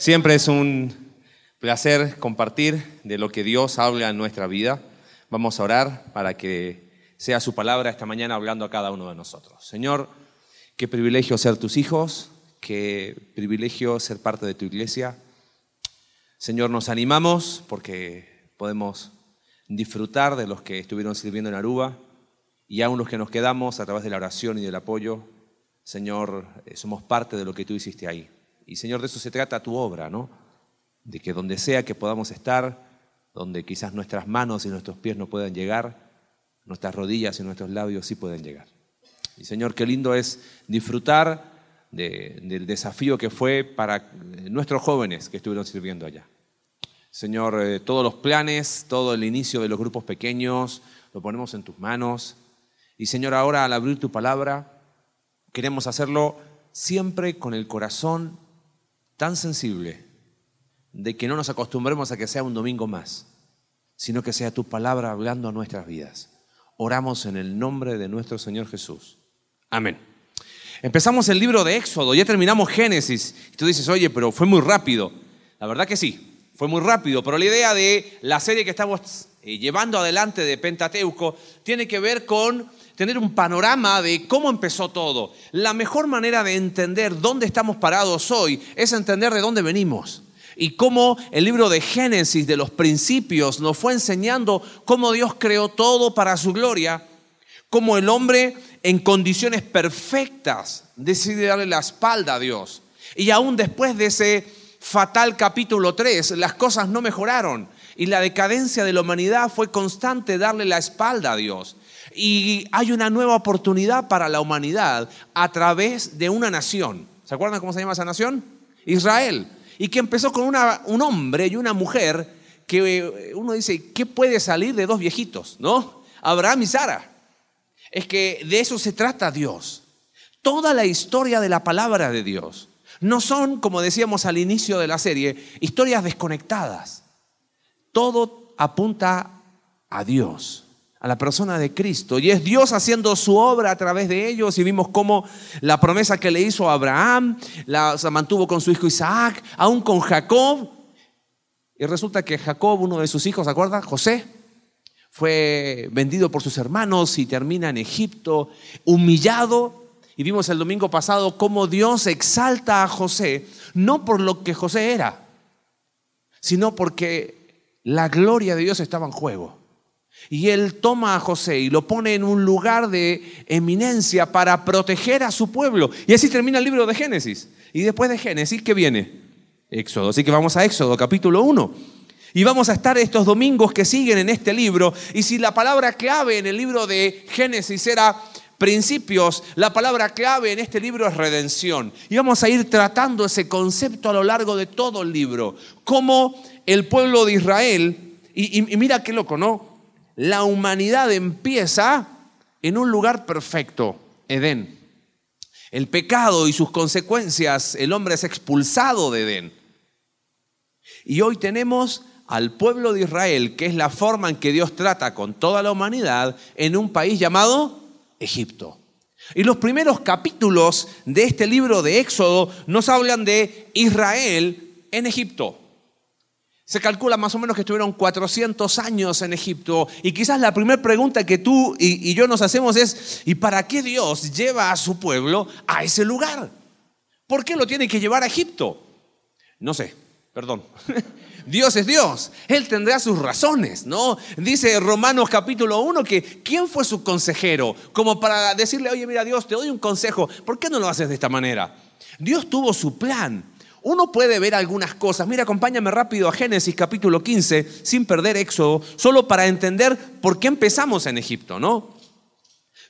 Siempre es un placer compartir de lo que Dios habla en nuestra vida. Vamos a orar para que sea su palabra esta mañana hablando a cada uno de nosotros. Señor, qué privilegio ser tus hijos, qué privilegio ser parte de tu iglesia. Señor, nos animamos porque podemos disfrutar de los que estuvieron sirviendo en Aruba y aún los que nos quedamos a través de la oración y del apoyo. Señor, eh, somos parte de lo que tú hiciste ahí. Y Señor, de eso se trata tu obra, ¿no? De que donde sea que podamos estar, donde quizás nuestras manos y nuestros pies no puedan llegar, nuestras rodillas y nuestros labios sí pueden llegar. Y Señor, qué lindo es disfrutar del desafío que fue para nuestros jóvenes que estuvieron sirviendo allá. Señor, eh, todos los planes, todo el inicio de los grupos pequeños, lo ponemos en tus manos. Y Señor, ahora al abrir tu palabra, queremos hacerlo siempre con el corazón tan sensible de que no nos acostumbremos a que sea un domingo más, sino que sea tu palabra hablando a nuestras vidas. Oramos en el nombre de nuestro Señor Jesús. Amén. Empezamos el libro de Éxodo, ya terminamos Génesis. Y tú dices, oye, pero fue muy rápido. La verdad que sí, fue muy rápido, pero la idea de la serie que estamos eh, llevando adelante de Pentateuco tiene que ver con tener un panorama de cómo empezó todo. La mejor manera de entender dónde estamos parados hoy es entender de dónde venimos y cómo el libro de Génesis, de los principios, nos fue enseñando cómo Dios creó todo para su gloria, cómo el hombre en condiciones perfectas decide darle la espalda a Dios. Y aún después de ese fatal capítulo 3, las cosas no mejoraron y la decadencia de la humanidad fue constante darle la espalda a Dios. Y hay una nueva oportunidad para la humanidad a través de una nación. ¿Se acuerdan cómo se llama esa nación? Israel. Y que empezó con un hombre y una mujer que eh, uno dice, ¿qué puede salir de dos viejitos? ¿No? Abraham y Sara. Es que de eso se trata Dios. Toda la historia de la palabra de Dios no son, como decíamos al inicio de la serie, historias desconectadas. Todo apunta a Dios a la persona de Cristo. Y es Dios haciendo su obra a través de ellos. Y vimos cómo la promesa que le hizo a Abraham la mantuvo con su hijo Isaac, aún con Jacob. Y resulta que Jacob, uno de sus hijos, ¿se acuerda? José, fue vendido por sus hermanos y termina en Egipto, humillado. Y vimos el domingo pasado cómo Dios exalta a José, no por lo que José era, sino porque la gloria de Dios estaba en juego. Y él toma a José y lo pone en un lugar de eminencia para proteger a su pueblo. Y así termina el libro de Génesis. Y después de Génesis, ¿qué viene? Éxodo. Así que vamos a Éxodo, capítulo 1. Y vamos a estar estos domingos que siguen en este libro. Y si la palabra clave en el libro de Génesis era principios, la palabra clave en este libro es redención. Y vamos a ir tratando ese concepto a lo largo de todo el libro. Cómo el pueblo de Israel, y mira qué loco, ¿no? La humanidad empieza en un lugar perfecto, Edén. El pecado y sus consecuencias, el hombre es expulsado de Edén. Y hoy tenemos al pueblo de Israel, que es la forma en que Dios trata con toda la humanidad, en un país llamado Egipto. Y los primeros capítulos de este libro de Éxodo nos hablan de Israel en Egipto. Se calcula más o menos que estuvieron 400 años en Egipto y quizás la primera pregunta que tú y, yo nos hacemos es, ¿y para qué Dios lleva a su pueblo a ese lugar? ¿Por qué lo tiene que llevar a Egipto? No sé, perdón. Dios es Dios, Él tendrá sus razones, ¿no? Dice Romanos capítulo 1 que ¿quién fue su consejero? Como para decirle, oye, mira Dios, te doy un consejo, ¿por qué no lo haces de esta manera? Dios tuvo su plan, uno puede ver algunas cosas. Mira, acompáñame rápido a Génesis capítulo 15, sin perder Éxodo, solo para entender por qué empezamos en Egipto, ¿no?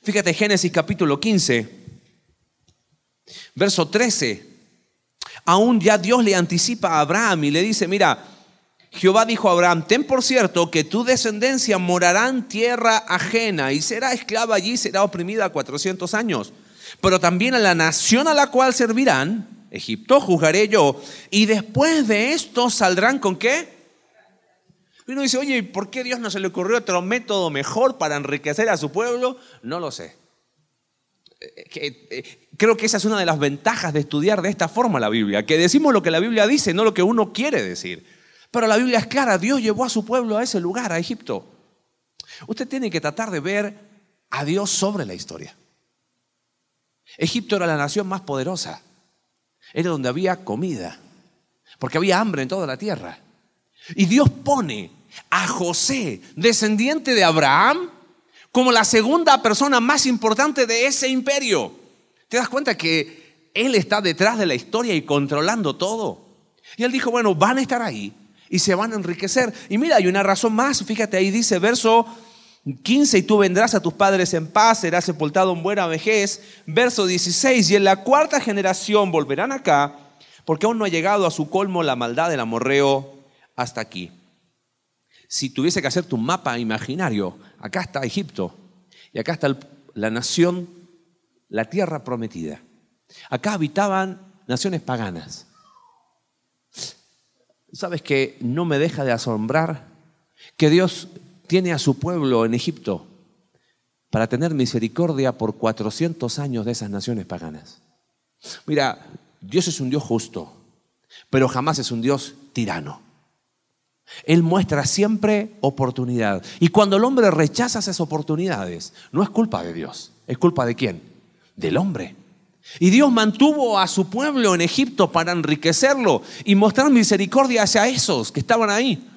Fíjate, Génesis capítulo 15, verso 13. Aún ya Dios le anticipa a Abraham y le dice, mira, Jehová dijo a Abraham, ten por cierto que tu descendencia morará en tierra ajena y será esclava allí, será oprimida 400 años. Pero también a la nación a la cual servirán, Egipto juzgaré yo. Y después de esto saldrán con qué? Y uno dice, oye, ¿por qué Dios no se le ocurrió otro método mejor para enriquecer a su pueblo? No lo sé. eh, creo que esa es una de las ventajas de estudiar de esta forma la Biblia, que decimos lo que la Biblia dice, no lo que uno quiere decir. Pero la Biblia es clara, Dios llevó a su pueblo a ese lugar, a Egipto. Usted tiene que tratar de ver a Dios sobre la historia. Egipto era la nación más poderosa, era donde había comida, porque había hambre en toda la tierra. Y Dios pone a José, descendiente de Abraham, como la segunda persona más importante de ese imperio. ¿Te das cuenta que Él está detrás de la historia y controlando todo? Y Él dijo, bueno, van a estar ahí y se van a enriquecer. Y mira, hay una razón más, fíjate ahí dice verso 15, y tú vendrás a tus padres en paz, serás sepultado en buena vejez. Verso 16, y en la cuarta generación volverán acá, porque aún no ha llegado a su colmo la maldad del amorreo hasta aquí. Si tuviese que hacer tu mapa imaginario, acá está Egipto y acá está la nación, la tierra prometida. Acá habitaban naciones paganas. ¿Sabes que no me deja de asombrar que Dios tiene a su pueblo en Egipto para tener misericordia por 400 años de esas naciones paganas? Mira, Dios es un Dios justo, pero jamás es un Dios tirano. Él muestra siempre oportunidad. Y cuando el hombre rechaza esas oportunidades, no es culpa de Dios. ¿Es culpa de quién? Del hombre. Y Dios mantuvo a su pueblo en Egipto para enriquecerlo y mostrar misericordia hacia esos que estaban ahí.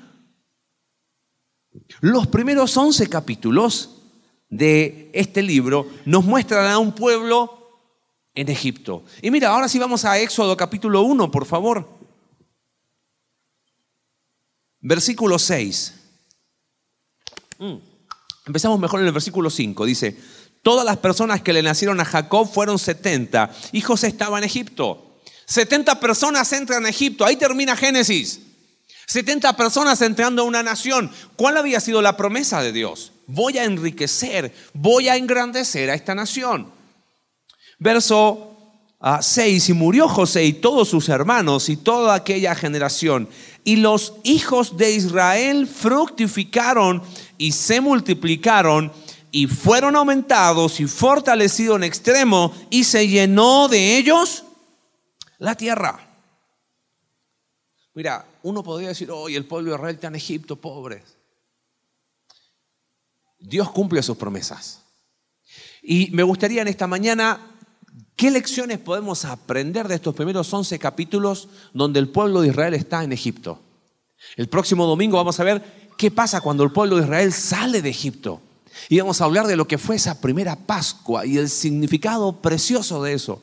Los primeros 11 capítulos de este libro nos muestran a un pueblo en Egipto. Y mira, ahora sí vamos a Éxodo capítulo 1, por favor. Versículo 6. Mm. Empezamos mejor en el versículo 5. Dice, todas las personas que le nacieron a Jacob fueron 70. Y José estaba en Egipto. 70 personas entran a Egipto. Ahí termina Génesis. 70 personas entrando a una nación. ¿Cuál había sido la promesa de Dios? Voy a enriquecer, voy a engrandecer a esta nación. Verso 6, y murió José y todos sus hermanos y toda aquella generación. Y los hijos de Israel fructificaron y se multiplicaron y fueron aumentados y fortalecidos en extremo y se llenó de ellos la tierra. Mira, uno podría decir, hoy el pueblo de Israel está en Egipto, pobres. Dios cumple sus promesas. Y me gustaría en esta mañana ¿Qué lecciones podemos aprender de estos primeros 11 capítulos donde el pueblo de Israel está en Egipto? El próximo domingo vamos a ver qué pasa cuando el pueblo de Israel sale de Egipto. Y vamos a hablar de lo que fue esa primera Pascua y el significado precioso de eso.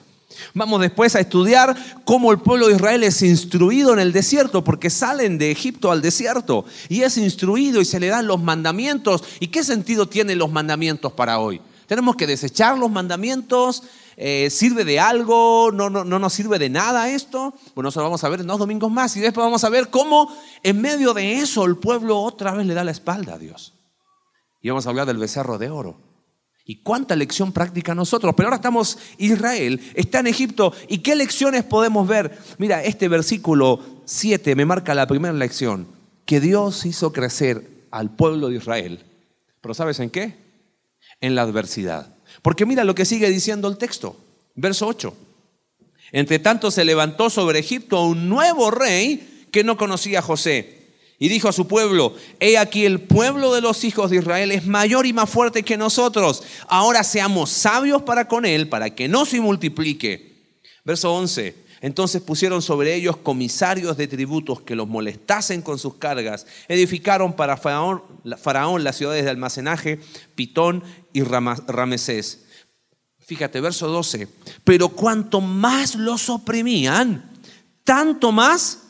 Vamos después a estudiar cómo el pueblo de Israel es instruido en el desierto, porque salen de Egipto al desierto y es instruido y se le dan los mandamientos. ¿Y qué sentido tienen los mandamientos para hoy? Tenemos que desechar los mandamientos, eh, ¿sirve de algo? No, no, no nos sirve de nada esto? Bueno, eso lo vamos a ver en dos domingos más y después vamos a ver cómo en medio de eso el pueblo otra vez le da la espalda a Dios. Y vamos a hablar del becerro de oro. Y cuánta lección práctica nosotros. Pero ahora estamos, Israel está en Egipto. ¿Y qué lecciones podemos ver? Mira, este versículo 7 me marca la primera lección. Que Dios hizo crecer al pueblo de Israel. Pero ¿sabes en qué? En la adversidad. Porque mira lo que sigue diciendo el texto, verso 8. Entre tanto se levantó sobre Egipto un nuevo rey que no conocía a José. Y dijo a su pueblo, he aquí el pueblo de los hijos de Israel es mayor y más fuerte que nosotros. Ahora seamos sabios para con él, para que no se multiplique. Verso 11. Entonces pusieron sobre ellos comisarios de tributos que los molestasen con sus cargas. Edificaron para Faraón, las ciudades de almacenaje, Pitón y Ramesés. Fíjate, verso 12. Pero cuanto más los oprimían, tanto más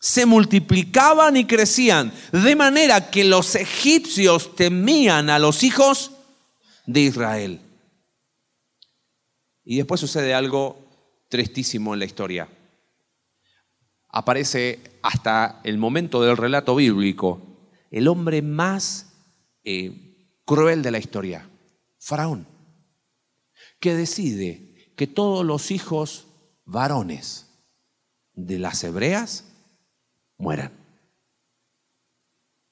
se multiplicaban y crecían, de manera que los egipcios temían a los hijos de Israel. Y después sucede algo tristísimo en la historia. Aparece hasta el momento del relato bíblico el hombre más eh, cruel de la historia, Faraón, que decide que todos los hijos varones de las hebreas mueran.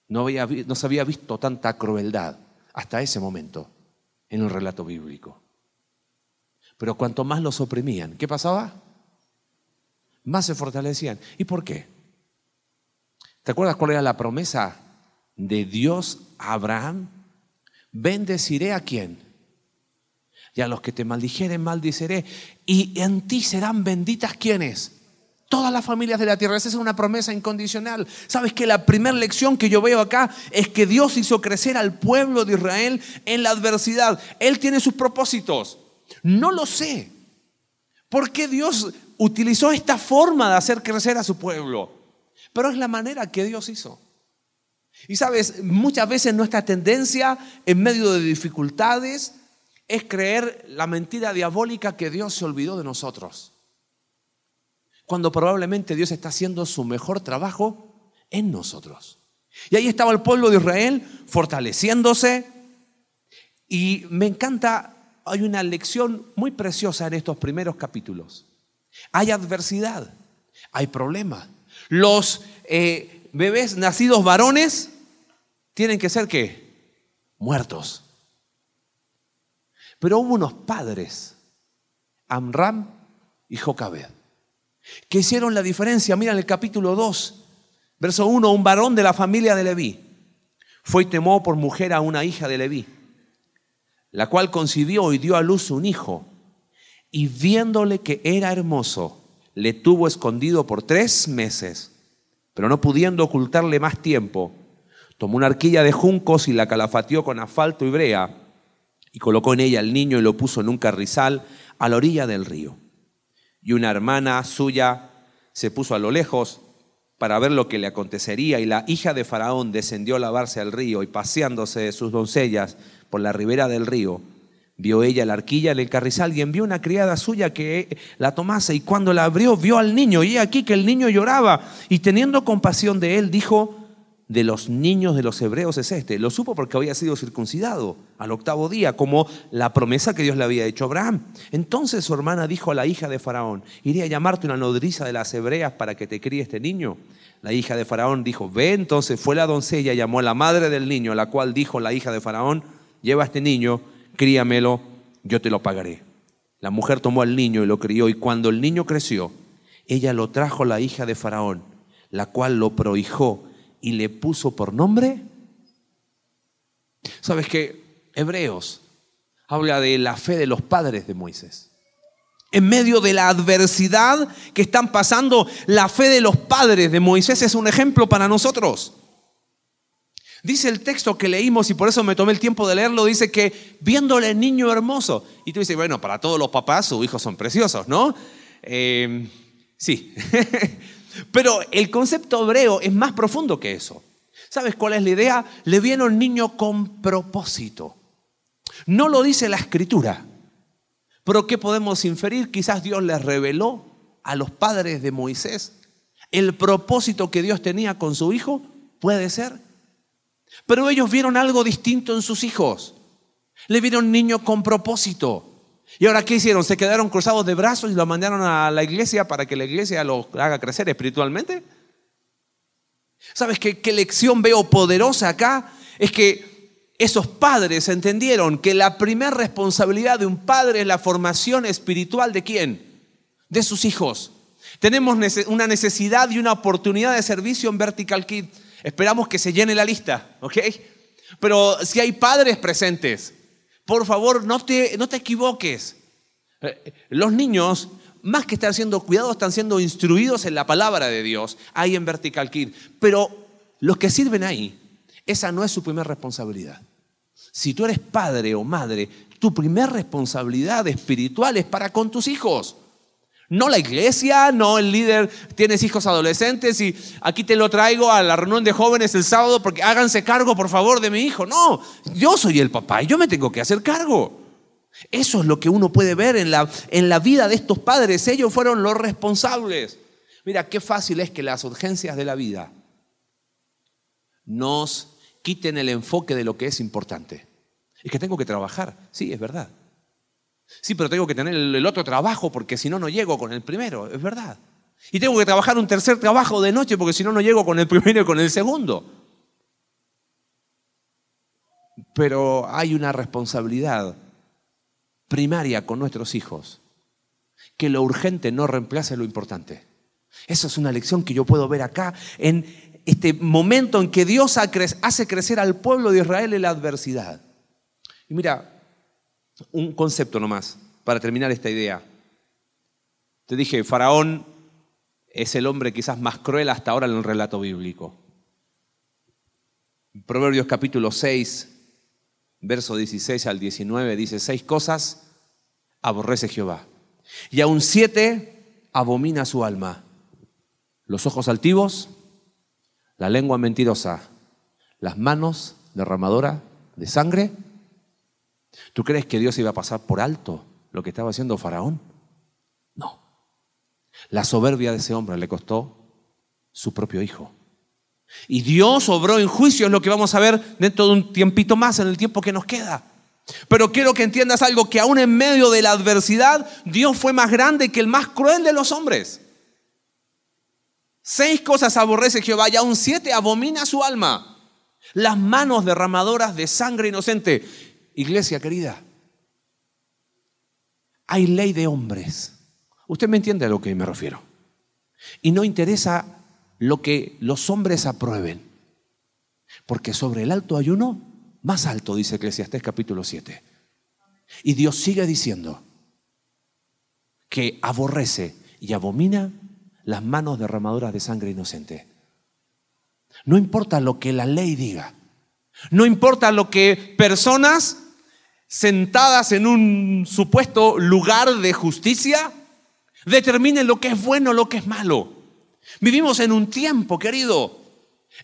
No, había, no se había visto tanta crueldad hasta ese momento en el relato bíblico. Pero cuanto más los oprimían, ¿qué pasaba? Más se fortalecían. ¿Y por qué? ¿Te acuerdas cuál era la promesa de Dios a Abraham? Bendeciré a quién? Y a los que te maldijeren, maldiciré. Y en ti serán benditas quienes? Todas las familias de la tierra. Esa es una promesa incondicional. ¿Sabes que la primera lección que yo veo acá es que Dios hizo crecer al pueblo de Israel en la adversidad? Él tiene sus propósitos. No lo sé. ¿Por qué Dios utilizó esta forma de hacer crecer a su pueblo? Pero es la manera que Dios hizo. Y sabes, muchas veces nuestra tendencia en medio de dificultades es creer la mentira diabólica que Dios se olvidó de nosotros cuando probablemente Dios está haciendo su mejor trabajo en nosotros. Y ahí estaba el pueblo de Israel fortaleciéndose. Y me encanta, hay una lección muy preciosa en estos primeros capítulos. Hay adversidad, hay problema. Los eh, bebés nacidos varones tienen que ser qué? Muertos. Pero hubo unos padres, Amram y Jocabed que hicieron la diferencia. Mira en el capítulo 2, verso 1, un varón de la familia de Leví fue y temó por mujer a una hija de Leví, la cual concibió y dio a luz un hijo, y viéndole que era hermoso, le tuvo escondido por tres meses, pero no pudiendo ocultarle más tiempo, tomó una arquilla de juncos y la calafateó con asfalto y brea, y colocó en ella al niño y lo puso en un carrizal a la orilla del río y una hermana suya se puso a lo lejos para ver lo que le acontecería y la hija de Faraón descendió a lavarse al río y paseándose de sus doncellas por la ribera del río, vio ella la arquilla en el carrizal y envió una criada suya que la tomase y cuando la abrió vio al niño y aquí que el niño lloraba y teniendo compasión de él dijo, de los niños de los hebreos es este. Lo supo porque había sido circuncidado al octavo día, como la promesa que Dios le había hecho a Abraham. Entonces su hermana dijo a la hija de Faraón, iré a llamarte una nodriza de las hebreas para que te críe este niño. La hija de Faraón dijo, ve entonces, fue la doncella, llamó a la madre del niño, la cual dijo la hija de Faraón, lleva este niño, críamelo, yo te lo pagaré. La mujer tomó al niño y lo crió, y cuando el niño creció, ella lo trajo a la hija de Faraón, la cual lo prohijó y le puso por nombre. ¿Sabes que Hebreos habla de la fe de los padres de Moisés. En medio de la adversidad que están pasando, la fe de los padres de Moisés es un ejemplo para nosotros. Dice el texto que leímos y por eso me tomé el tiempo de leerlo, dice que viéndole niño hermoso, y tú dices, bueno, para todos los papás sus hijos son preciosos, ¿no? Eh, sí, Pero el concepto hebreo es más profundo que eso. ¿Sabes cuál es la idea? Le viene un niño con propósito. No lo dice la escritura. Pero ¿qué podemos inferir? Quizás Dios les reveló a los padres de Moisés el propósito que Dios tenía con su hijo. Puede ser. Pero ellos vieron algo distinto en sus hijos. Le vieron niño con propósito. ¿Y ahora qué hicieron? ¿Se quedaron cruzados de brazos y lo mandaron a la iglesia para que la iglesia lo haga crecer espiritualmente? ¿Sabes qué, lección veo poderosa acá? Es que esos padres entendieron que la primera responsabilidad de un padre es la formación espiritual de quién? De sus hijos. Tenemos una necesidad y una oportunidad de servicio en Vertical Kid. Esperamos que se llene la lista, ¿ok? Pero si hay padres presentes, por favor, no te, no te equivoques. Eh, los niños, más que estar siendo cuidados, están siendo instruidos en la palabra de Dios, ahí en Vertical Kid. Pero los que sirven ahí, esa no es su primera responsabilidad. Si tú eres padre o madre, tu primera responsabilidad espiritual es para con tus hijos. No la iglesia, no el líder, tienes hijos adolescentes y aquí te lo traigo a la reunión de jóvenes el sábado porque háganse cargo por favor de mi hijo. No, yo soy el papá y yo me tengo que hacer cargo. Eso es lo que uno puede ver en la, en la vida de estos padres. Ellos fueron los responsables. Mira, qué fácil es que las urgencias de la vida nos quiten el enfoque de lo que es importante. Es que tengo que trabajar. Sí, es verdad. Sí, pero tengo que tener el otro trabajo porque si no, no llego con el primero, es verdad. Y tengo que trabajar un tercer trabajo de noche porque si no, no llego con el primero y con el segundo. Pero hay una responsabilidad primaria con nuestros hijos, que lo urgente no reemplace lo importante. Esa es una lección que yo puedo ver acá en este momento en que Dios hace crecer al pueblo de Israel en la adversidad. Y mira, un concepto nomás para terminar esta idea. Te dije, Faraón es el hombre quizás más cruel hasta ahora en el relato bíblico. Proverbios capítulo 6, verso 16 al 19 dice, seis cosas aborrece Jehová. Y aún siete abomina su alma. Los ojos altivos, la lengua mentirosa, las manos derramadora de sangre. ¿Tú crees que Dios iba a pasar por alto lo que estaba haciendo Faraón? No. La soberbia de ese hombre le costó su propio hijo. Y Dios obró en juicio, es lo que vamos a ver dentro de un tiempito más, en el tiempo que nos queda. Pero quiero que entiendas algo, que aún en medio de la adversidad, Dios fue más grande que el más cruel de los hombres. Seis cosas aborrece Jehová y aún siete abomina su alma. Las manos derramadoras de sangre inocente. Iglesia querida, hay ley de hombres. Usted me entiende a lo que me refiero. Y no interesa lo que los hombres aprueben. Porque sobre el alto hay uno más alto, dice Eclesiastés capítulo 7. Y Dios sigue diciendo que aborrece y abomina las manos derramadoras de sangre inocente. No importa lo que la ley diga. No importa lo que personas sentadas en un supuesto lugar de justicia determinen lo que es bueno, lo que es malo. Vivimos en un tiempo, querido,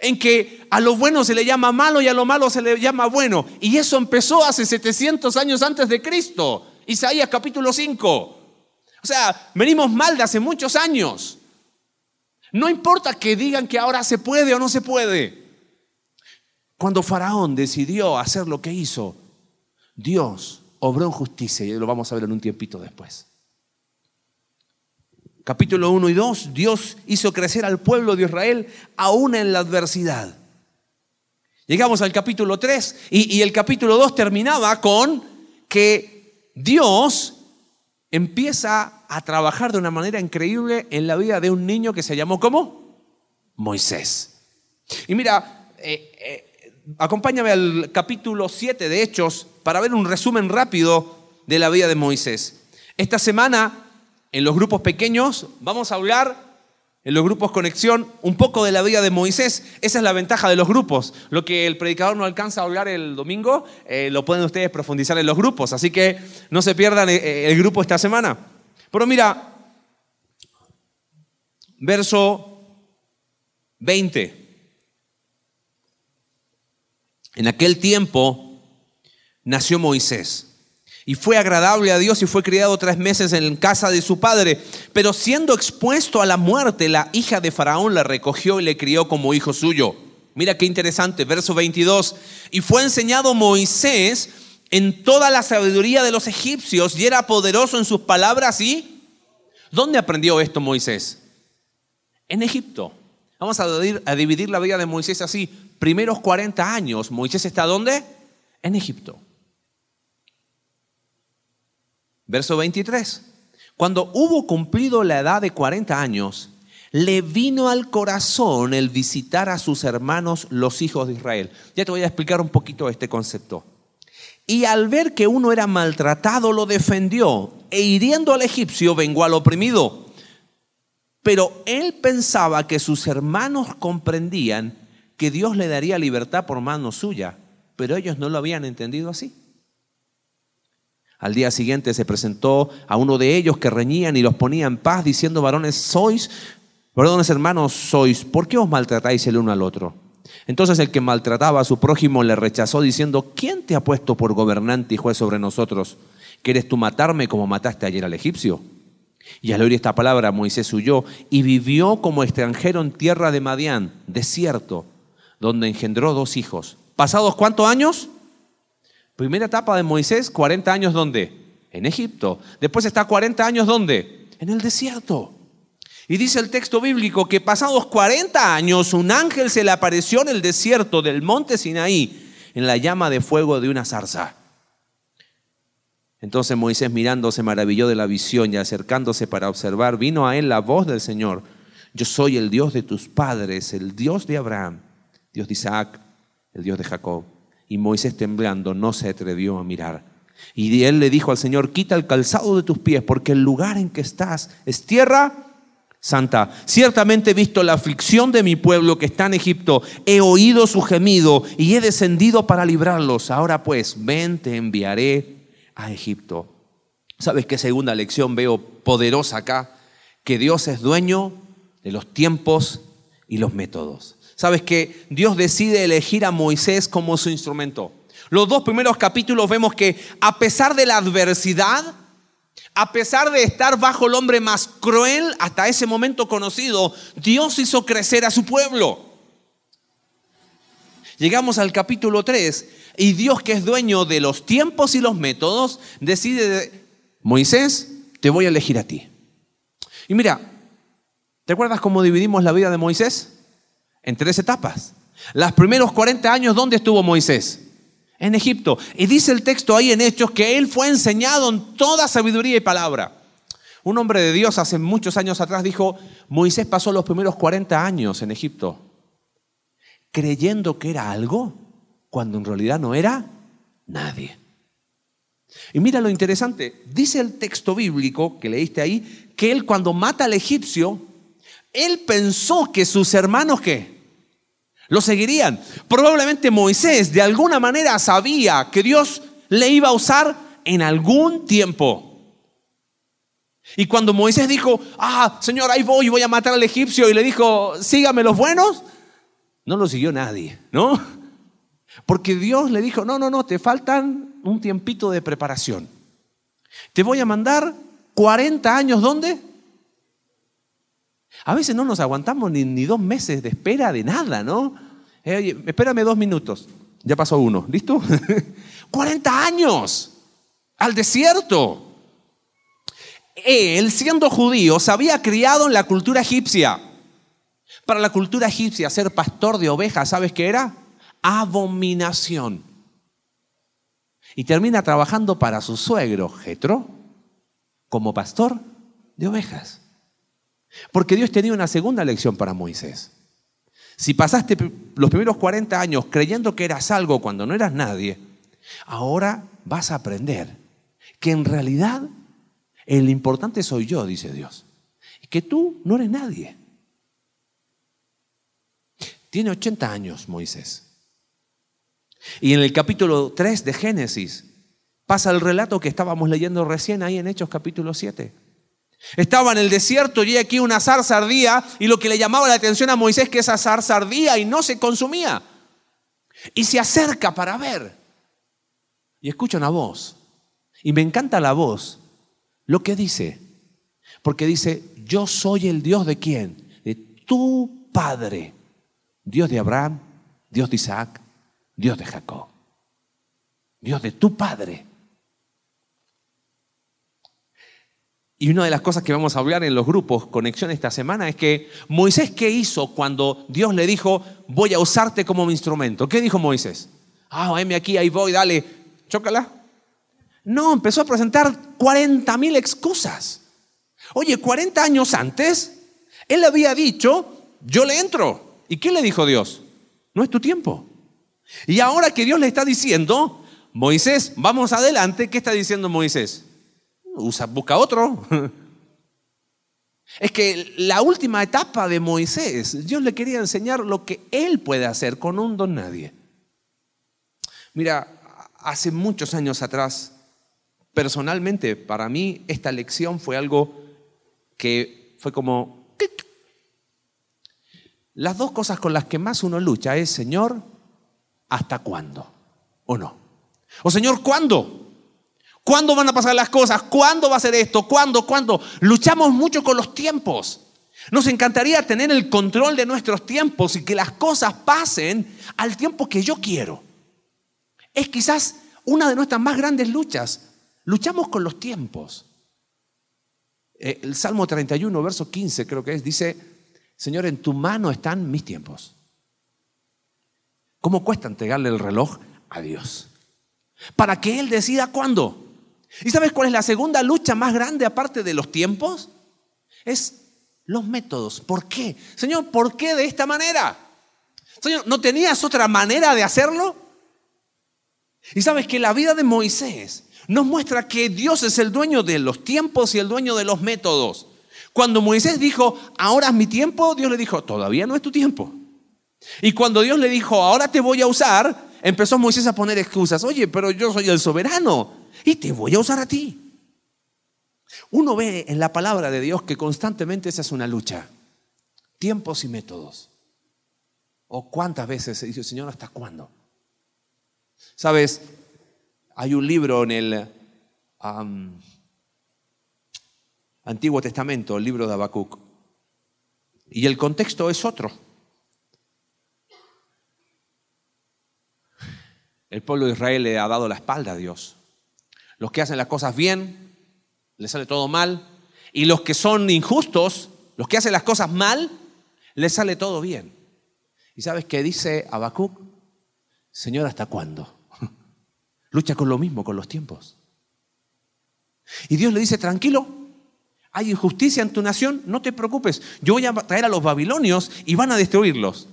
en que a lo bueno se le llama malo y a lo malo se le llama bueno. Y eso empezó hace 700 años antes de Cristo. Isaías capítulo 5. O sea, venimos mal de hace muchos años. No importa que digan que ahora se puede o no se puede. Cuando Faraón decidió hacer lo que hizo, Dios obró en justicia y lo vamos a ver en un tiempito después capítulo 1 y 2, Dios hizo crecer al pueblo de Israel aún en la adversidad. Llegamos al capítulo 3 y, el capítulo 2 terminaba con que Dios empieza a trabajar de una manera increíble en la vida de un niño que se llamó ¿cómo? Moisés. Y mira, eh, eh, acompáñame al capítulo 7 de Hechos para ver un resumen rápido de la vida de Moisés. Esta semana en los grupos pequeños vamos a hablar, en los grupos conexión, un poco de la vida de Moisés. Esa es la ventaja de los grupos. Lo que el predicador no alcanza a hablar el domingo, eh, lo pueden ustedes profundizar en los grupos. Así que no se pierdan eh, eh, el grupo esta semana. Pero mira, verso 20. En aquel tiempo nació Moisés y fue agradable a Dios y fue criado tres meses en casa de su padre. Pero siendo expuesto a la muerte, la hija de Faraón la recogió y le crió como hijo suyo. Mira qué interesante, verso 22. Y fue enseñado Moisés en toda la sabiduría de los egipcios y era poderoso en sus palabras y... ¿Dónde aprendió esto Moisés? En Egipto. Vamos a dividir, la vida de Moisés así. Primeros 40 años, Moisés está ¿dónde? En Egipto. Verso 23. Cuando hubo cumplido la edad de 40 años, le vino al corazón el visitar a sus hermanos los hijos de Israel. Ya te voy a explicar un poquito este concepto. Y al ver que uno era maltratado, lo defendió, e hiriendo al egipcio, vengó al oprimido. Pero él pensaba que sus hermanos comprendían que Dios le daría libertad por mano suya, pero ellos no lo habían entendido así. Al día siguiente se presentó a uno de ellos que reñían y los ponía en paz, diciendo, varones sois, varones hermanos sois, ¿por qué os maltratáis el uno al otro? Entonces el que maltrataba a su prójimo le rechazó, diciendo, ¿quién te ha puesto por gobernante y juez sobre nosotros? ¿Quieres tú matarme como mataste ayer al egipcio? Y al oír esta palabra, Moisés huyó y vivió como extranjero en tierra de Madián, desierto, donde engendró dos hijos. ¿Pasados cuántos años? Primera etapa de Moisés, 40 años ¿dónde? En Egipto. Después está 40 años ¿dónde? En el desierto. Y dice el texto bíblico que pasados 40 años un ángel se le apareció en el desierto del monte Sinaí en la llama de fuego de una zarza. Entonces Moisés mirando se maravilló de la visión y acercándose para observar, vino a él la voz del Señor. Yo soy el Dios de tus padres, el Dios de Abraham, Dios de Isaac, el Dios de Jacob. Y Moisés temblando no se atrevió a mirar. Y él le dijo al Señor, quita el calzado de tus pies, porque el lugar en que estás es tierra santa. Ciertamente he visto la aflicción de mi pueblo que está en Egipto, he oído su gemido y he descendido para librarlos. Ahora pues, ven, te enviaré a Egipto. ¿Sabes qué segunda lección veo poderosa acá? Que Dios es dueño de los tiempos y los métodos. ¿Sabes que Dios decide elegir a Moisés como su instrumento? Los dos primeros capítulos vemos que a pesar de la adversidad, a pesar de estar bajo el hombre más cruel hasta ese momento conocido, Dios hizo crecer a su pueblo. Llegamos al capítulo 3 y Dios que es dueño de los tiempos y los métodos decide, Moisés, te voy a elegir a ti. Y mira, ¿te acuerdas cómo dividimos la vida de Moisés? En tres etapas. Los primeros 40 años, ¿dónde estuvo Moisés? En Egipto. Y dice el texto ahí en Hechos que él fue enseñado en toda sabiduría y palabra. Un hombre de Dios hace muchos años atrás dijo, Moisés pasó los primeros 40 años en Egipto creyendo que era algo cuando en realidad no era nadie. Y mira lo interesante, dice el texto bíblico que leíste ahí, que él cuando mata al egipcio, él pensó que sus hermanos qué? Lo seguirían. Probablemente Moisés de alguna manera sabía que Dios le iba a usar en algún tiempo. Y cuando Moisés dijo, ah, Señor, ahí voy, voy a matar al egipcio, y le dijo, sígame los buenos, no lo siguió nadie, ¿no? Porque Dios le dijo, no, no, no, te faltan un tiempito de preparación. Te voy a mandar 40 años, ¿dónde? A veces no nos aguantamos ni, dos meses de espera de nada, ¿no? Eh, espérame dos minutos. Ya pasó uno, ¿listo? 40 años al desierto. Él, siendo judío, se había criado en la cultura egipcia. Para la cultura egipcia, ser pastor de ovejas, ¿sabes qué era? Abominación. Y termina trabajando para su suegro, Jetro, como pastor de ovejas. Porque Dios tenía una segunda lección para Moisés. Si pasaste los primeros 40 años creyendo que eras algo cuando no eras nadie, ahora vas a aprender que en realidad el importante soy yo, dice Dios. Y que tú no eres nadie. Tiene 80 años Moisés. Y en el capítulo 3 de Génesis pasa el relato que estábamos leyendo recién ahí en Hechos capítulo 7. Estaba en el desierto y aquí una zarza ardía y lo que le llamaba la atención a Moisés que esa zarza ardía y no se consumía. Y se acerca para ver. Y escucha una voz. Y me encanta la voz. Lo que dice. Porque dice, yo soy el Dios de quién? De tu Padre. Dios de Abraham, Dios de Isaac, Dios de Jacob. Dios de tu Padre. Y una de las cosas que vamos a hablar en los grupos Conexión esta semana es que Moisés, ¿qué hizo cuando Dios le dijo, voy a usarte como mi instrumento? ¿Qué dijo Moisés? Ah, venme aquí, ahí voy, dale, chócala. No, empezó a presentar 40 mil excusas. Oye, 40 años antes, él había dicho, yo le entro. ¿Y qué le dijo Dios? No es tu tiempo. Y ahora que Dios le está diciendo, Moisés, vamos adelante, ¿qué está diciendo Moisés? Usa, busca otro. Es que la última etapa de Moisés, Dios le quería enseñar lo que él puede hacer con un don nadie. Mira, hace muchos años atrás, personalmente, para mí, esta lección fue algo que fue como las dos cosas con las que más uno lucha es, Señor, ¿hasta cuándo? ¿O no? O Señor, ¿cuándo? ¿Cuándo van a pasar las cosas? ¿Cuándo va a ser esto? ¿Cuándo? ¿Cuándo? Luchamos mucho con los tiempos. Nos encantaría tener el control de nuestros tiempos y que las cosas pasen al tiempo que yo quiero. Es quizás una de nuestras más grandes luchas. Luchamos con los tiempos. Eh, el Salmo 31, verso 15 creo que es, dice, Señor, en tu mano están mis tiempos. ¿Cómo cuesta entregarle el reloj a Dios? Para que Él decida cuándo. ¿Y sabes cuál es la segunda lucha más grande aparte de los tiempos? Es los métodos. ¿Por qué? Señor, ¿por qué de esta manera? Señor, ¿no tenías otra manera de hacerlo? Y sabes que la vida de Moisés nos muestra que Dios es el dueño de los tiempos y el dueño de los métodos. Cuando Moisés dijo, ahora es mi tiempo, Dios le dijo, todavía no es tu tiempo. Y cuando Dios le dijo, ahora te voy a usar, empezó Moisés a poner excusas. Oye, pero yo soy el soberano y te voy a usar a ti. Uno ve en la palabra de Dios que constantemente esa es una lucha. Tiempos y métodos. O cuántas veces se dice, Señor, ¿hasta cuándo? Sabes, hay un libro en el Antiguo Testamento, el libro de Habacuc, y el contexto es otro. El pueblo de Israel le ha dado la espalda a Dios. Los que hacen las cosas bien, les sale todo mal. Y los que son injustos, los que hacen las cosas mal, les sale todo bien. ¿Y sabes qué dice Habacuc? Señor, ¿hasta cuándo? Lucha con lo mismo, con los tiempos. Y Dios le dice, tranquilo, hay injusticia en tu nación, no te preocupes, yo voy a traer a los babilonios y van a destruirlos.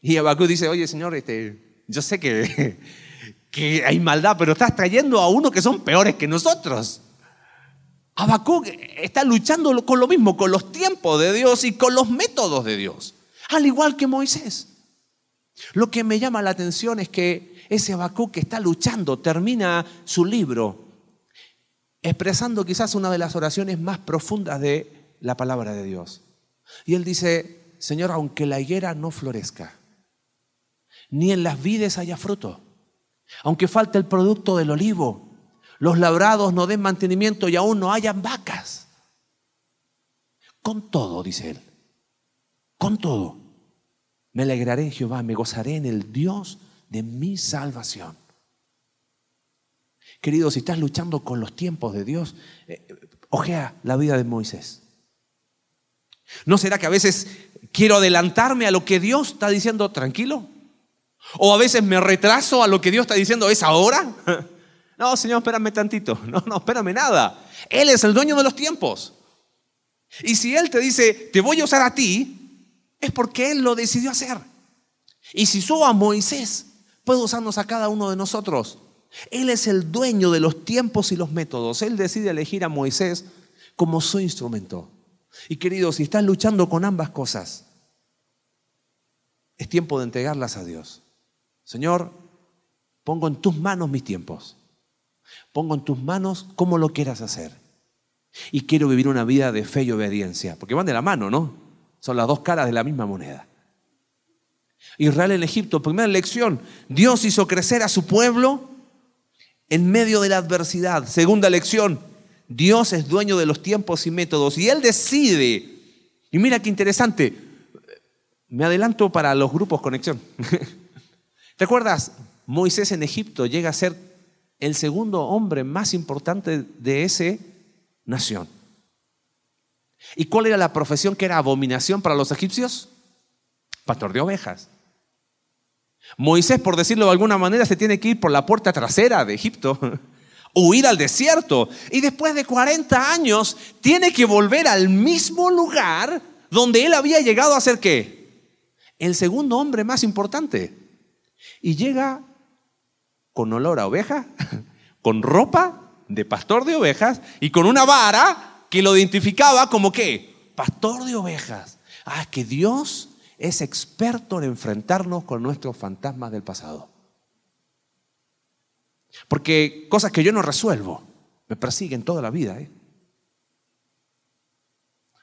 Y Habacuc dice, oye Señor, este, yo sé que, que hay maldad, pero estás trayendo a uno que son peores que nosotros. Habacuc está luchando con lo mismo, con los tiempos de Dios y con los métodos de Dios, al igual que Moisés. Lo que me llama la atención es que ese Habacuc que está luchando termina su libro expresando quizás una de las oraciones más profundas de la palabra de Dios. Y él dice, Señor, aunque la higuera no florezca, ni en las vides haya fruto, aunque falte el producto del olivo, los labrados no den mantenimiento y aún no hayan vacas. Con todo, dice él, con todo, me alegraré en Jehová, me gozaré en el Dios de mi salvación. Querido, si estás luchando con los tiempos de Dios, eh, ojea la vida de Moisés. ¿No será que a veces quiero adelantarme a lo que Dios está diciendo tranquilo? ¿O a veces me retraso a lo que Dios está diciendo es ahora? No, Señor, espérame tantito. No, no, espérame nada. Él es el dueño de los tiempos. Y si Él te dice, te voy a usar a ti, es porque Él lo decidió hacer. Y si usó a Moisés, puede usarnos a cada uno de nosotros. Él es el dueño de los tiempos y los métodos. Él decide elegir a Moisés como su instrumento. Y querido, si estás luchando con ambas cosas, es tiempo de entregarlas a Dios. Señor, pongo en tus manos mis tiempos. Pongo en tus manos cómo lo quieras hacer. Y quiero vivir una vida de fe y obediencia, porque van de la mano, ¿no? Son las dos caras de la misma moneda. Israel en Egipto, primera lección, Dios hizo crecer a su pueblo en medio de la adversidad. Segunda lección, Dios es dueño de los tiempos y métodos y Él decide. Y mira qué interesante, me adelanto para los grupos conexión. ¿Te acuerdas? Moisés en Egipto llega a ser el segundo hombre más importante de esa nación. ¿Y cuál era la profesión que era abominación para los egipcios? Pastor de ovejas. Moisés, por decirlo de alguna manera, se tiene que ir por la puerta trasera de Egipto, huir al desierto, y después de 40 años tiene que volver al mismo lugar donde él había llegado a ser qué? El segundo hombre más importante. Y llega con olor a oveja, con ropa de pastor de ovejas y con una vara que lo identificaba como qué? Pastor de ovejas. Ah, que Dios es experto en enfrentarnos con nuestros fantasmas del pasado. Porque cosas que yo no resuelvo me persiguen toda la vida. ¿eh?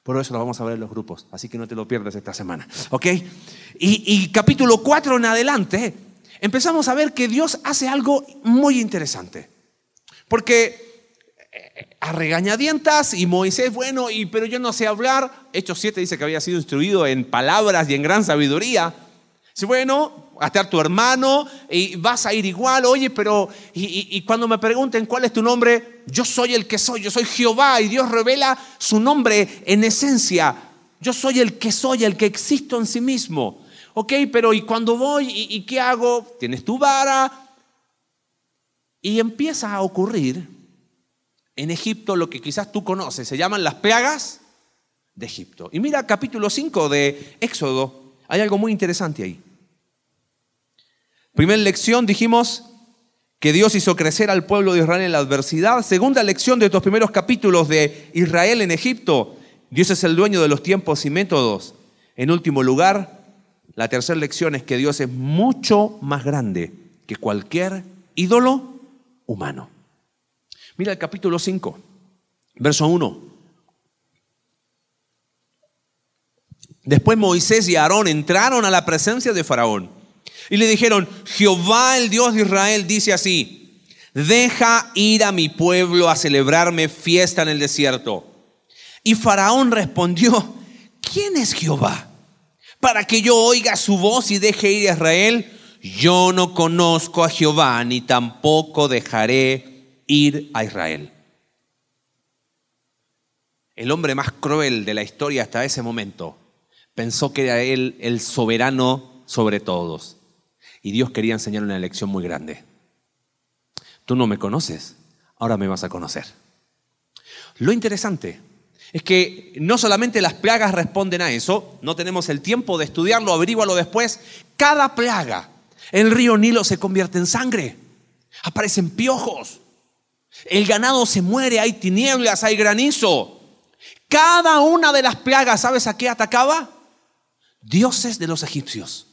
Por eso lo vamos a ver en los grupos, así que no te lo pierdas esta semana. ¿Ok? Y, y capítulo 4 en adelante, empezamos a ver que Dios hace algo muy interesante. Porque a regañadientas y Moisés, bueno, y, pero yo no sé hablar. Hechos 7 dice que había sido instruido en palabras y en gran sabiduría. Dice, bueno, a tu hermano y vas a ir igual, oye, pero y, y, cuando me pregunten cuál es tu nombre, yo soy el que soy, yo soy Jehová y Dios revela su nombre en esencia. Yo soy el que soy, el que existo en sí mismo. Ok, pero ¿y cuando voy y, y qué hago? Tienes tu vara y empieza a ocurrir en Egipto lo que quizás tú conoces, se llaman las plagas de Egipto. Y mira capítulo 5 de Éxodo, hay algo muy interesante ahí. Primera lección dijimos que Dios hizo crecer al pueblo de Israel en la adversidad. Segunda lección de estos primeros capítulos de Israel en Egipto, Dios es el dueño de los tiempos y métodos. En último lugar, la tercera lección es que Dios es mucho más grande que cualquier ídolo humano. Mira el capítulo 5, verso 1. Después Moisés y Aarón entraron a la presencia de Faraón y le dijeron, Jehová el Dios de Israel dice así, deja ir a mi pueblo a celebrarme fiesta en el desierto. Y Faraón respondió, ¿quién es Jehová? Para que yo oiga su voz y deje ir a Israel. Yo no conozco a Jehová, ni tampoco dejaré ir a Israel. El hombre más cruel de la historia hasta ese momento pensó que era él el soberano sobre todos. Y Dios quería enseñar una lección muy grande. Tú no me conoces, ahora me vas a conocer. Lo interesante es que no solamente las plagas responden a eso, no tenemos el tiempo de estudiarlo, averígualo después. Cada plaga, el río Nilo se convierte en sangre, aparecen piojos, el ganado se muere, hay tinieblas, hay granizo. Cada una de las plagas, ¿sabes a qué atacaba? Dioses de los egipcios.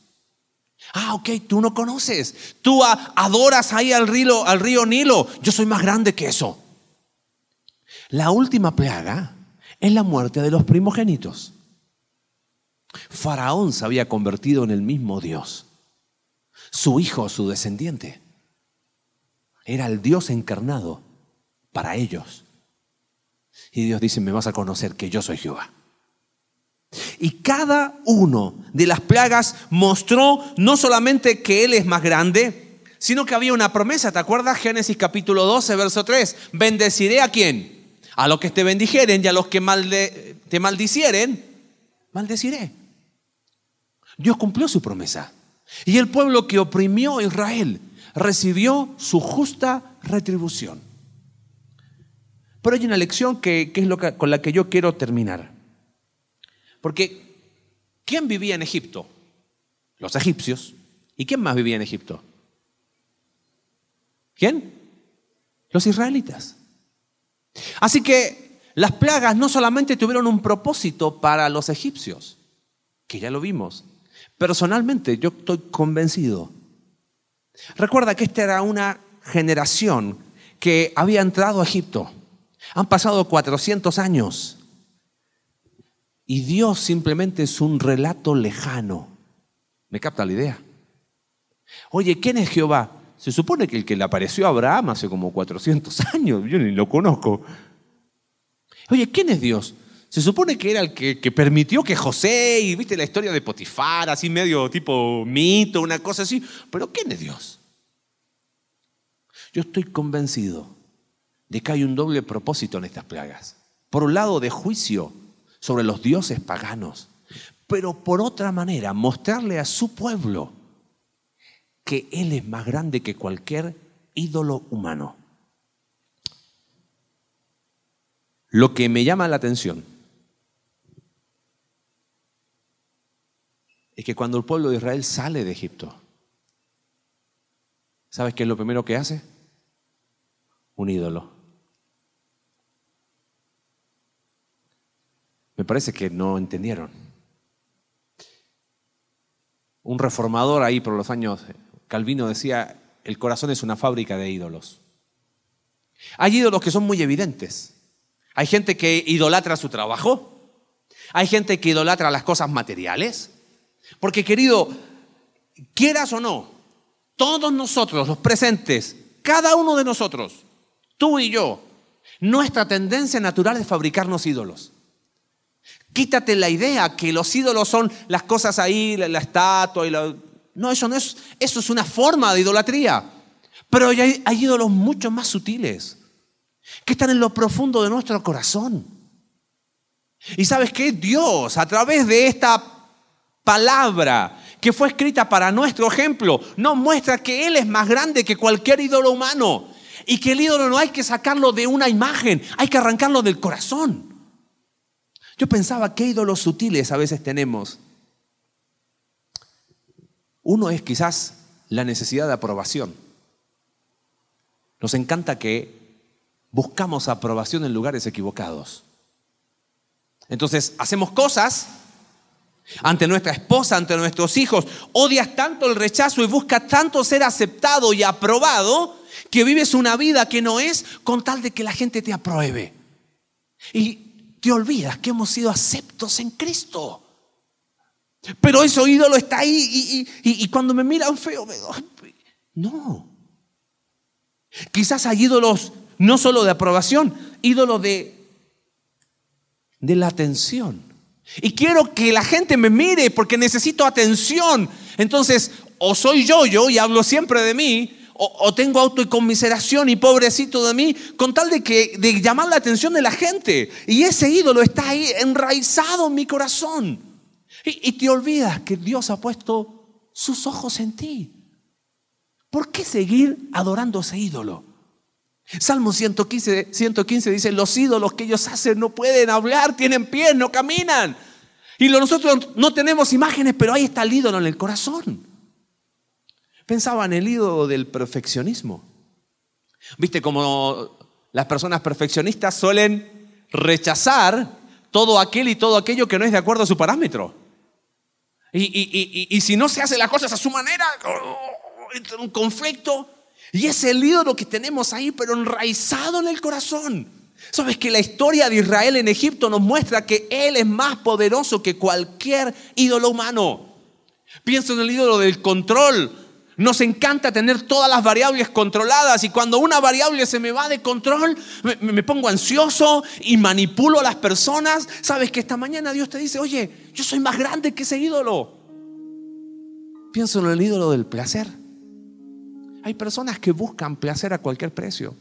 Ah, ok, tú no conoces. Tú adoras ahí al río, al río Nilo. Yo soy más grande que eso. La última plaga es la muerte de los primogénitos. Faraón se había convertido en el mismo Dios. Su hijo, su descendiente, era el Dios encarnado para ellos. Y Dios dice, me vas a conocer que yo soy Jehová. Y cada uno de las plagas mostró no solamente que Él es más grande, sino que había una promesa. ¿Te acuerdas? Génesis capítulo 12, verso 3. Bendeciré a quién? A los que te bendijeren y a los que te maldicieren, maldeciré. Dios cumplió su promesa. Y el pueblo que oprimió a Israel recibió su justa retribución. Pero hay una lección que, es lo con la que yo quiero terminar. Porque, ¿quién vivía en Egipto? Los egipcios. ¿Y quién más vivía en Egipto? ¿Quién? Los israelitas. Así que las plagas no solamente tuvieron un propósito para los egipcios, que ya lo vimos. Personalmente yo estoy convencido. Recuerda que esta era una generación que había entrado a Egipto. Han pasado 400 años. Y Dios simplemente es un relato lejano. ¿Me capta la idea? Oye, ¿quién es Jehová? Se supone que el que le apareció a Abraham hace como 400 años, yo ni lo conozco. Oye, ¿quién es Dios? Se supone que era el que, que, permitió que José, y viste la historia de Potifar, así medio tipo mito, una cosa así, pero ¿quién es Dios? Yo estoy convencido de que hay un doble propósito en estas plagas. Por un lado, de juicio sobre los dioses paganos, pero por otra manera mostrarle a su pueblo que Él es más grande que cualquier ídolo humano. Lo que me llama la atención es que cuando el pueblo de Israel sale de Egipto, ¿sabes qué es lo primero que hace? Un ídolo. Me parece que no entendieron. Un reformador ahí por los años, Calvino decía, el corazón es una fábrica de ídolos. Hay ídolos que son muy evidentes. Hay gente que idolatra su trabajo. Hay gente que idolatra las cosas materiales. Porque querido, quieras o no, todos nosotros, los presentes, cada uno de nosotros, tú y yo, nuestra tendencia natural es fabricarnos ídolos. Quítate la idea que los ídolos son las cosas ahí, la, estatua y la... No, eso no es, eso es una forma de idolatría. Pero hay, hay ídolos mucho más sutiles, que están en lo profundo de nuestro corazón. Y sabes qué? Dios, a través de esta palabra que fue escrita para nuestro ejemplo, nos muestra que Él es más grande que cualquier ídolo humano. Y que el ídolo no hay que sacarlo de una imagen, hay que arrancarlo del corazón. Yo pensaba qué ídolos sutiles a veces tenemos. Uno es quizás la necesidad de aprobación. Nos encanta que buscamos aprobación en lugares equivocados. Entonces hacemos cosas ante nuestra esposa, ante nuestros hijos. Odias tanto el rechazo y buscas tanto ser aceptado y aprobado que vives una vida que no es con tal de que la gente te apruebe. Y te olvidas que hemos sido aceptos en Cristo. Pero ese ídolo está ahí y, cuando me miran feo, me digo, no. Quizás hay ídolos no solo de aprobación, ídolos de, de la atención. Y quiero que la gente me mire porque necesito atención. Entonces, o soy yo yo y hablo siempre de mí, o, tengo autoconmiseración y pobrecito de mí, con tal de, que, de llamar la atención de la gente. Y ese ídolo está ahí enraizado en mi corazón. Y, te olvidas que Dios ha puesto sus ojos en ti. ¿Por qué seguir adorando ese ídolo? Salmo 115, 115 dice, los ídolos que ellos hacen no pueden hablar, tienen pies, no caminan. Y nosotros no tenemos imágenes, pero ahí está el ídolo en el corazón. Pensaba en el ídolo del perfeccionismo. Viste como las personas perfeccionistas suelen rechazar todo aquel y todo aquello que no es de acuerdo a su parámetro. Y, y si no se hace las cosas a su manera, entra un conflicto. Y es el ídolo que tenemos ahí, pero enraizado en el corazón. Sabes que la historia de Israel en Egipto nos muestra que Él es más poderoso que cualquier ídolo humano. Pienso en el ídolo del control. Nos encanta tener todas las variables controladas y cuando una variable se me va de control, me, pongo ansioso y manipulo a las personas. Sabes que esta mañana Dios te dice, oye, yo soy más grande que ese ídolo. Pienso en el ídolo del placer. Hay personas que buscan placer a cualquier precio.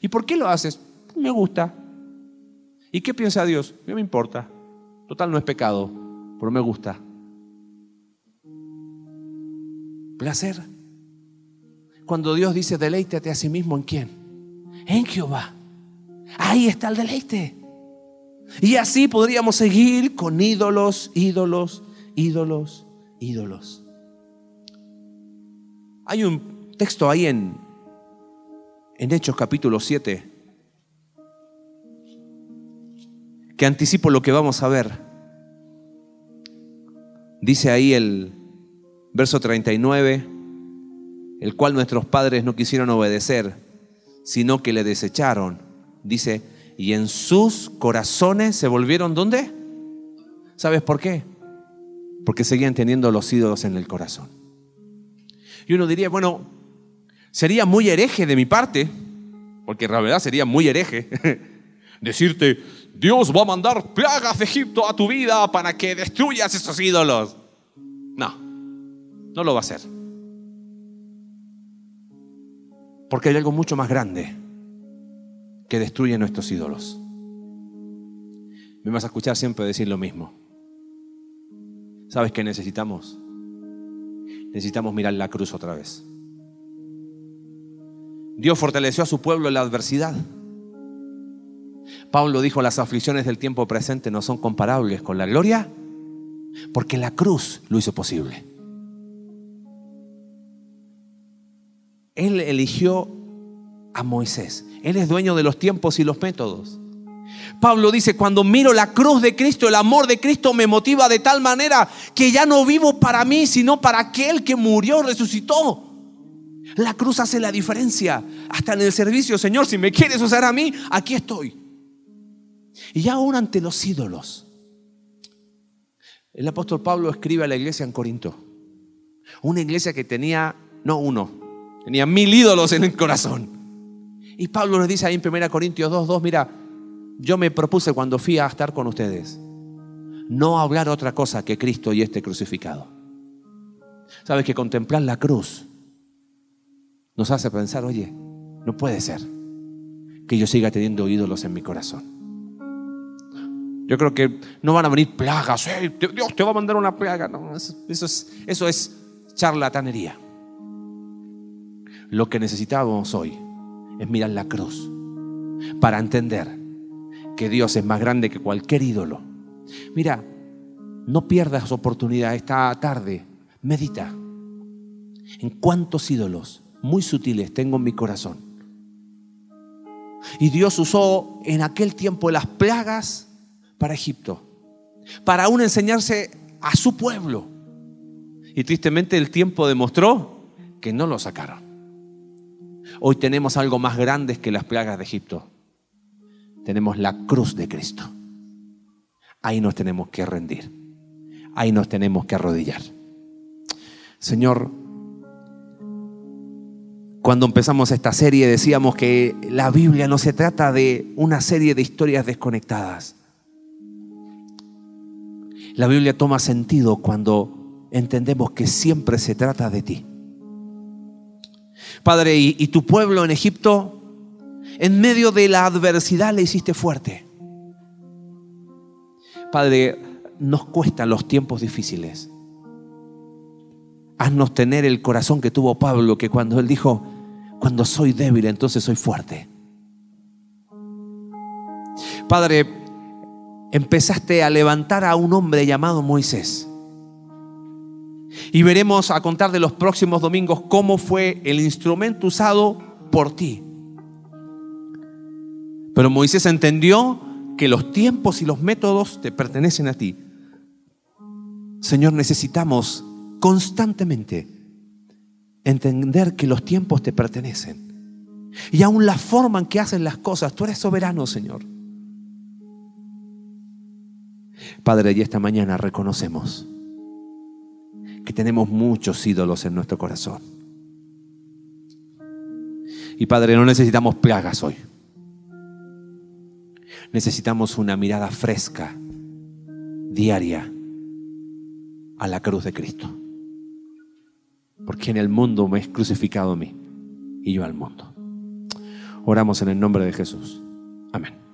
¿Y por qué lo haces? Me gusta. ¿Y qué piensa Dios? No me importa. Total no es pecado, pero me gusta. Placer. Cuando Dios dice deleítate a sí mismo en quién? En Jehová. Ahí está el deleite. Y así podríamos seguir con ídolos, ídolos, ídolos, ídolos. Hay un texto ahí en, en Hechos capítulo 7 que anticipo lo que vamos a ver. Dice ahí el verso 39, el cual nuestros padres no quisieron obedecer, sino que le desecharon. Dice, y en sus corazones se volvieron ¿dónde? ¿Sabes por qué? Porque seguían teniendo los ídolos en el corazón. Y uno diría, bueno, sería muy hereje de mi parte, porque en realidad sería muy hereje, decirte, Dios va a mandar plagas de Egipto a tu vida para que destruyas esos ídolos. No, no lo va a hacer. Porque hay algo mucho más grande que destruye nuestros ídolos. Me vas a escuchar siempre decir lo mismo. ¿Sabes qué necesitamos? necesitamos mirar la cruz otra vez. Dios fortaleció a su pueblo en la adversidad. Pablo dijo, las aflicciones del tiempo presente no son comparables con la gloria, porque la cruz lo hizo posible. Él eligió a Moisés. Él es dueño de los tiempos y los métodos. Pablo dice, cuando miro la cruz de Cristo, el amor de Cristo me motiva de tal manera que ya no vivo para mí, sino para aquel que murió, resucitó. La cruz hace la diferencia. Hasta en el servicio, Señor, si me quieres usar a mí, aquí estoy. Y ya aún ante los ídolos. El apóstol Pablo escribe a la iglesia en Corinto. Una iglesia que tenía, no uno, tenía mil ídolos en el corazón. Y Pablo nos dice ahí en 1 Corintios 2, 2, mira, yo me propuse cuando fui a estar con ustedes, no hablar otra cosa que Cristo y este crucificado. Sabes que contemplar la cruz nos hace pensar, oye, no puede ser que yo siga teniendo ídolos en mi corazón. Yo creo que no van a venir plagas, Dios te va a mandar una plaga. No, eso, es, eso es charlatanería. Lo que necesitábamos hoy es mirar la cruz para entender que Dios es más grande que cualquier ídolo. Mira, no pierdas oportunidad esta tarde. Medita en cuántos ídolos muy sutiles tengo en mi corazón. Y Dios usó en aquel tiempo las plagas para Egipto, para aún enseñarse a su pueblo. Y tristemente el tiempo demostró que no lo sacaron. Hoy tenemos algo más grande que las plagas de Egipto. Tenemos la cruz de Cristo. Ahí nos tenemos que rendir. Ahí nos tenemos que arrodillar. Señor, cuando empezamos esta serie decíamos que la Biblia no se trata de una serie de historias desconectadas. La Biblia toma sentido cuando entendemos que siempre se trata de ti. Padre, y, tu pueblo en Egipto, en medio de la adversidad le hiciste fuerte. Padre, nos cuestan los tiempos difíciles. Haznos tener el corazón que tuvo Pablo, que cuando él dijo, cuando soy débil, entonces soy fuerte. Padre, empezaste a levantar a un hombre llamado Moisés. Y veremos a contar de los próximos domingos cómo fue el instrumento usado por ti. Pero Moisés entendió que los tiempos y los métodos te pertenecen a ti. Señor, necesitamos constantemente entender que los tiempos te pertenecen. Y aún la forma en que hacen las cosas, tú eres soberano, Señor. Padre, y esta mañana reconocemos que tenemos muchos ídolos en nuestro corazón. Y Padre, no necesitamos plagas hoy. Necesitamos una mirada fresca, diaria, a la cruz de Cristo. Porque en el mundo me es crucificado a mí y yo al mundo. Oramos en el nombre de Jesús. Amén.